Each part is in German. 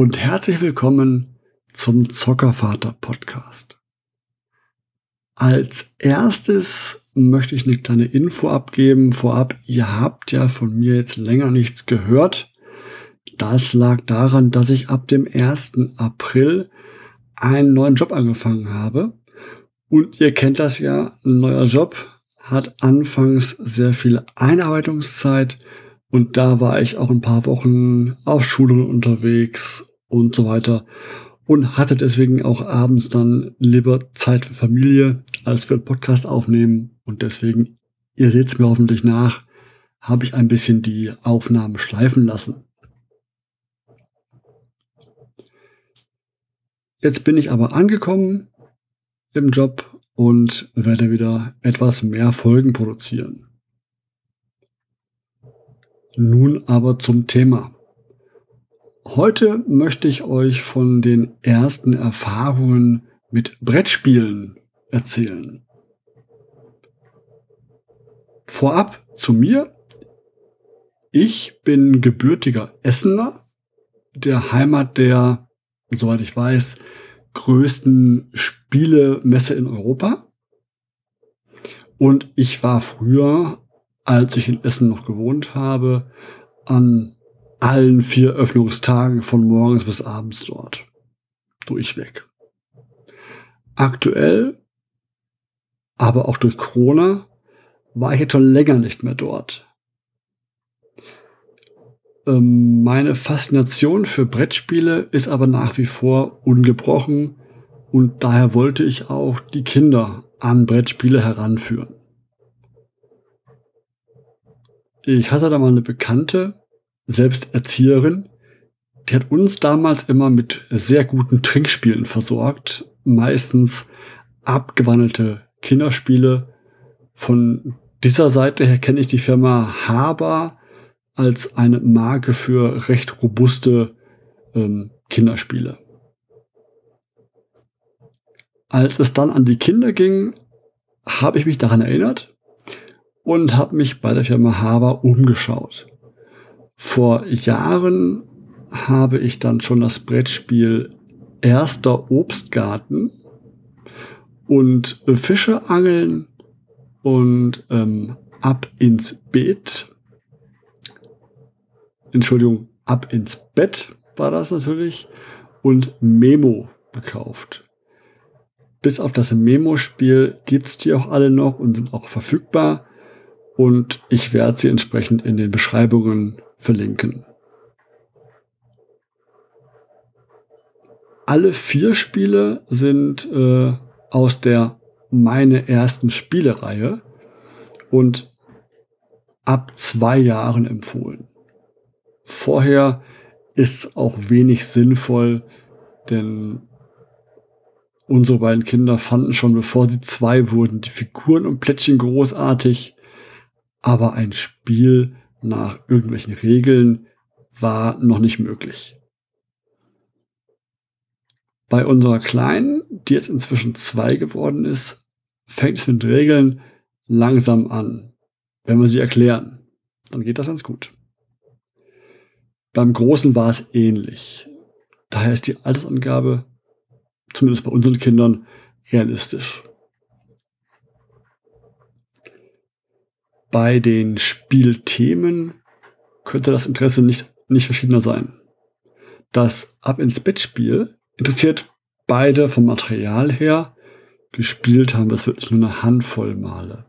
Und herzlich willkommen zum Zockervater Podcast. Als erstes möchte ich eine kleine Info abgeben vorab. Ihr habt ja von mir jetzt länger nichts gehört. Das lag daran, dass ich ab dem 1. April einen neuen Job angefangen habe. Und ihr kennt das ja, ein neuer Job hat anfangs sehr viel Einarbeitungszeit und da war ich auch ein paar Wochen auf Schulungen unterwegs und so weiter und hatte deswegen auch abends dann lieber Zeit für Familie, als wir einen Podcast aufnehmen. Und deswegen, ihr seht es mir hoffentlich nach, habe ich ein bisschen die Aufnahmen schleifen lassen. Jetzt bin ich aber angekommen im Job und werde wieder etwas mehr Folgen produzieren. Nun aber zum Thema. Heute möchte ich euch von den ersten Erfahrungen mit Brettspielen erzählen. Vorab zu mir. Ich bin gebürtiger Essener, der Heimat der, soweit ich weiß, größten Spielemesse in Europa. Und ich war früher als ich in Essen noch gewohnt habe, an allen vier Öffnungstagen von morgens bis abends dort. Durchweg. Aktuell, aber auch durch Corona, war ich jetzt schon länger nicht mehr dort. Ähm, meine Faszination für Brettspiele ist aber nach wie vor ungebrochen und daher wollte ich auch die Kinder an Brettspiele heranführen. Ich hatte da mal eine Bekannte, selbst Erzieherin, die hat uns damals immer mit sehr guten Trinkspielen versorgt. Meistens abgewandelte Kinderspiele. Von dieser Seite her kenne ich die Firma Haber als eine Marke für recht robuste ähm, Kinderspiele. Als es dann an die Kinder ging, habe ich mich daran erinnert, und habe mich bei der Firma Haber umgeschaut. Vor Jahren habe ich dann schon das Brettspiel Erster Obstgarten und Fische angeln und ähm, ab ins Bett. Entschuldigung, ab ins Bett war das natürlich und Memo gekauft. Bis auf das Memo-Spiel gibt's die auch alle noch und sind auch verfügbar und ich werde sie entsprechend in den Beschreibungen verlinken. Alle vier Spiele sind äh, aus der meine ersten Spielereihe und ab zwei Jahren empfohlen. Vorher ist auch wenig sinnvoll, denn unsere beiden Kinder fanden schon bevor sie zwei wurden die Figuren und Plättchen großartig aber ein Spiel nach irgendwelchen Regeln war noch nicht möglich. Bei unserer Kleinen, die jetzt inzwischen zwei geworden ist, fängt es mit Regeln langsam an. Wenn wir sie erklären, dann geht das ganz gut. Beim Großen war es ähnlich. Daher ist die Altersangabe, zumindest bei unseren Kindern, realistisch. Bei den Spielthemen könnte das Interesse nicht, nicht verschiedener sein. Das Ab ins Bett Spiel interessiert beide vom Material her. Gespielt haben wir es wirklich nur eine Handvoll Male.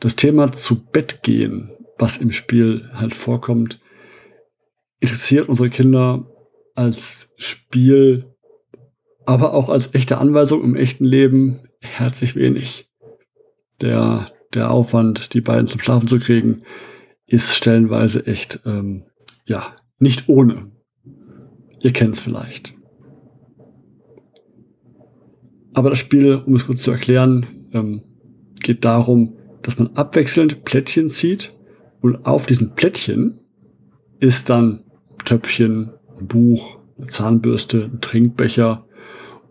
Das Thema zu Bett gehen, was im Spiel halt vorkommt, interessiert unsere Kinder als Spiel, aber auch als echte Anweisung im echten Leben herzlich wenig. Der der Aufwand, die beiden zum Schlafen zu kriegen, ist stellenweise echt, ähm, ja, nicht ohne. Ihr kennt es vielleicht. Aber das Spiel, um es kurz zu erklären, ähm, geht darum, dass man abwechselnd Plättchen zieht und auf diesen Plättchen ist dann Töpfchen, ein Buch, eine Zahnbürste, ein Trinkbecher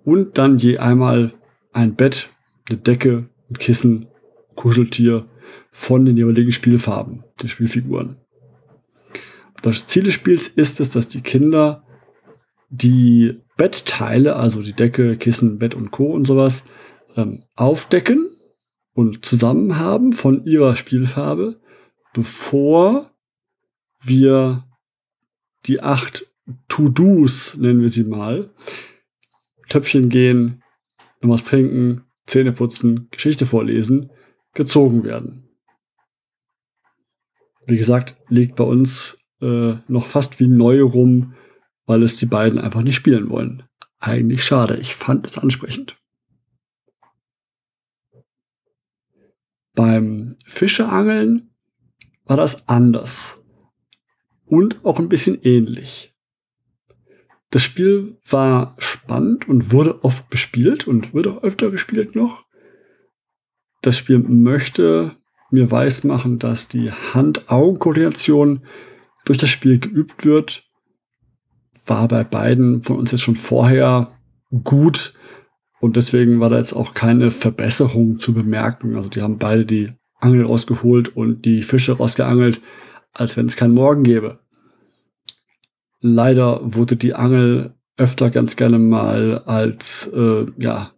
und dann je einmal ein Bett, eine Decke, ein Kissen Kuscheltier von den jeweiligen Spielfarben, den Spielfiguren. Das Ziel des Spiels ist es, dass die Kinder die Bettteile, also die Decke, Kissen, Bett und Co. und sowas, ähm, aufdecken und zusammen haben von ihrer Spielfarbe, bevor wir die acht To-Dos, nennen wir sie mal, Töpfchen gehen, noch was trinken, Zähne putzen, Geschichte vorlesen, gezogen werden. Wie gesagt, liegt bei uns äh, noch fast wie neu rum, weil es die beiden einfach nicht spielen wollen. Eigentlich schade, ich fand es ansprechend. Beim Fischeangeln war das anders und auch ein bisschen ähnlich. Das Spiel war spannend und wurde oft bespielt und wird auch öfter gespielt noch. Das Spiel möchte mir weismachen, dass die Hand-Augen-Koordination durch das Spiel geübt wird. War bei beiden von uns jetzt schon vorher gut und deswegen war da jetzt auch keine Verbesserung zu bemerken. Also die haben beide die Angel rausgeholt und die Fische rausgeangelt, als wenn es keinen Morgen gäbe. Leider wurde die Angel öfter ganz gerne mal als äh, ja,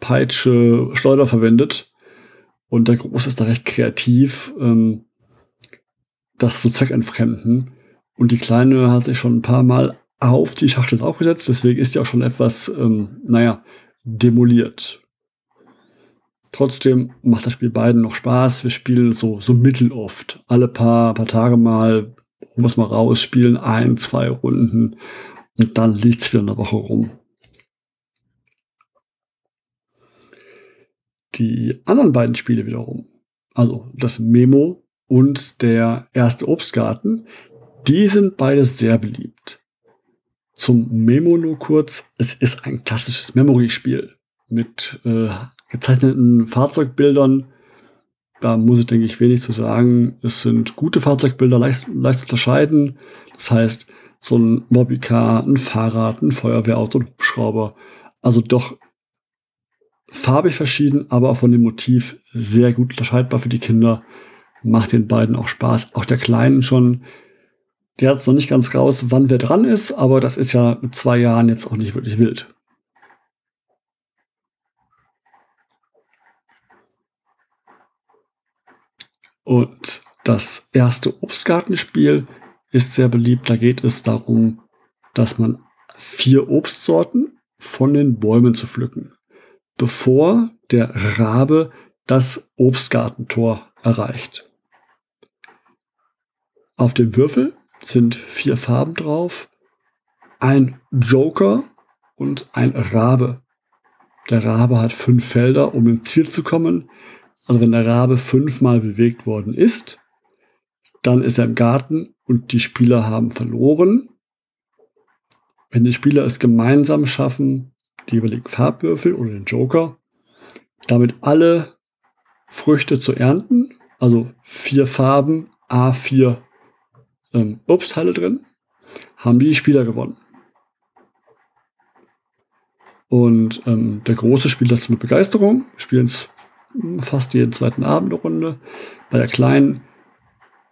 Peitsche, Schleuder verwendet. Und der Groß ist da recht kreativ, ähm, das zu zweckentfremden. Und die Kleine hat sich schon ein paar Mal auf die Schachtel aufgesetzt, deswegen ist die auch schon etwas, ähm, naja, demoliert. Trotzdem macht das Spiel beiden noch Spaß. Wir spielen so, so mitteloft. Alle paar, paar Tage mal, holen wir mal raus, spielen ein, zwei Runden und dann liegt es wieder eine Woche rum. Die anderen beiden Spiele wiederum, also das Memo und der erste Obstgarten, die sind beide sehr beliebt. Zum Memo nur kurz, es ist ein klassisches Memory-Spiel mit äh, gezeichneten Fahrzeugbildern. Da muss ich, denke ich, wenig zu sagen. Es sind gute Fahrzeugbilder, leicht, leicht zu unterscheiden. Das heißt, so ein Mobicar, ein Fahrrad, ein Feuerwehrauto, ein Hubschrauber. Also doch farbig verschieden, aber auch von dem Motiv sehr gut unterscheidbar für die Kinder. Macht den beiden auch Spaß. Auch der Kleinen schon. Der hat es noch nicht ganz raus, wann wer dran ist, aber das ist ja mit zwei Jahren jetzt auch nicht wirklich wild. Und das erste Obstgartenspiel ist sehr beliebt. Da geht es darum, dass man vier Obstsorten von den Bäumen zu pflücken bevor der Rabe das Obstgartentor erreicht. Auf dem Würfel sind vier Farben drauf, ein Joker und ein Rabe. Der Rabe hat fünf Felder, um ins Ziel zu kommen. Also wenn der Rabe fünfmal bewegt worden ist, dann ist er im Garten und die Spieler haben verloren. Wenn die Spieler es gemeinsam schaffen, die jeweiligen Farbwürfel oder den Joker, damit alle Früchte zu ernten, also vier Farben, A4 ähm, Obstteile drin, haben die Spieler gewonnen. Und ähm, der Große spielt das mit Begeisterung, spielen es fast jeden zweiten Abend eine Runde. Bei der Kleinen,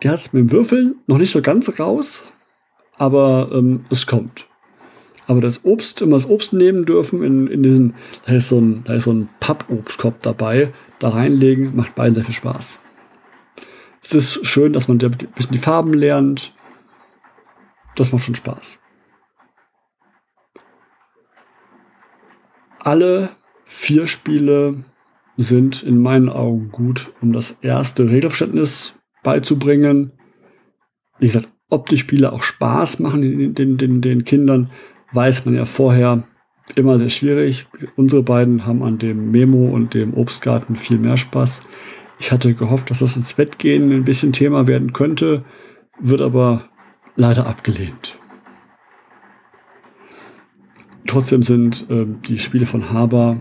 die hat es mit dem Würfeln noch nicht so ganz raus, aber ähm, es kommt aber das Obst, immer das Obst nehmen dürfen in, in diesen, da ist so ein, da so ein Pappobstkorb dabei, da reinlegen, macht beiden sehr viel Spaß. Es ist schön, dass man ein bisschen die Farben lernt. Das macht schon Spaß. Alle vier Spiele sind in meinen Augen gut, um das erste Regelverständnis beizubringen. Wie gesagt, ob die Spiele auch Spaß machen den, den, den Kindern, weiß man ja vorher immer sehr schwierig. Unsere beiden haben an dem Memo und dem Obstgarten viel mehr Spaß. Ich hatte gehofft, dass das ins Bett gehen ein bisschen Thema werden könnte, wird aber leider abgelehnt. Trotzdem sind äh, die Spiele von Haber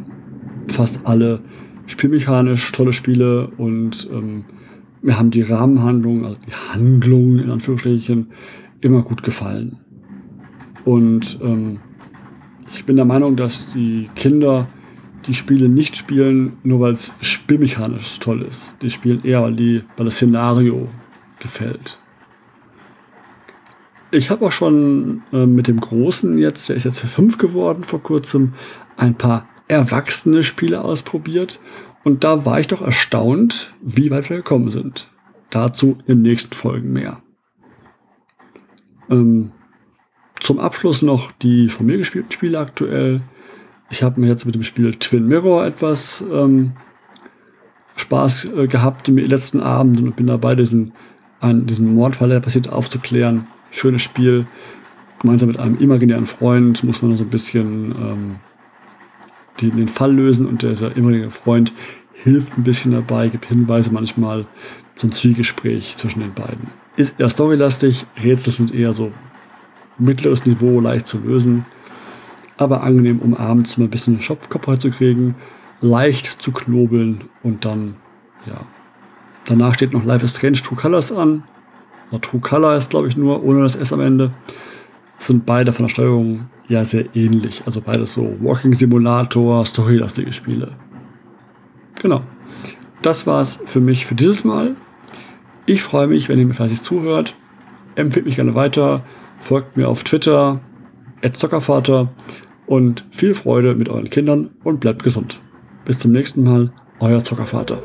fast alle spielmechanisch tolle Spiele und ähm, mir haben die Rahmenhandlungen, also die Handlungen in Anführungsstrichen, immer gut gefallen. Und ähm, ich bin der Meinung, dass die Kinder die Spiele nicht spielen, nur weil es spielmechanisch toll ist. Die spielen eher, weil, die, weil das Szenario gefällt. ich habe auch schon äh, mit dem Großen jetzt, der ist jetzt fünf geworden vor kurzem, ein paar erwachsene Spiele ausprobiert. Und da war ich doch erstaunt, wie weit wir gekommen sind. Dazu in den nächsten Folgen mehr. Ähm, zum Abschluss noch die von mir gespielten Spiele aktuell. Ich habe mir jetzt mit dem Spiel Twin Mirror etwas ähm, Spaß äh, gehabt im letzten Abend und bin dabei, diesen, einen, diesen Mordfall, der passiert, aufzuklären. Schönes Spiel. Gemeinsam mit einem imaginären Freund muss man so ein bisschen ähm, die, den Fall lösen und dieser imaginäre Freund hilft ein bisschen dabei, gibt Hinweise manchmal, so ein Zwiegespräch zwischen den beiden. Ist eher storylastig, Rätsel sind eher so mittleres Niveau, leicht zu lösen, aber angenehm, um abends mal ein bisschen Kopf zu kriegen, leicht zu knobeln und dann, ja. Danach steht noch Life is Strange True Colors an. Oder True Color ist, glaube ich, nur ohne das S am Ende. Sind beide von der Steuerung ja sehr ähnlich. Also beides so Walking Simulator, storylastige Spiele. Genau. Das war's für mich für dieses Mal. Ich freue mich, wenn ihr mir fleißig zuhört. Empfehlt mich gerne weiter. Folgt mir auf Twitter, Zockervater und viel Freude mit euren Kindern und bleibt gesund. Bis zum nächsten Mal, euer Zockervater.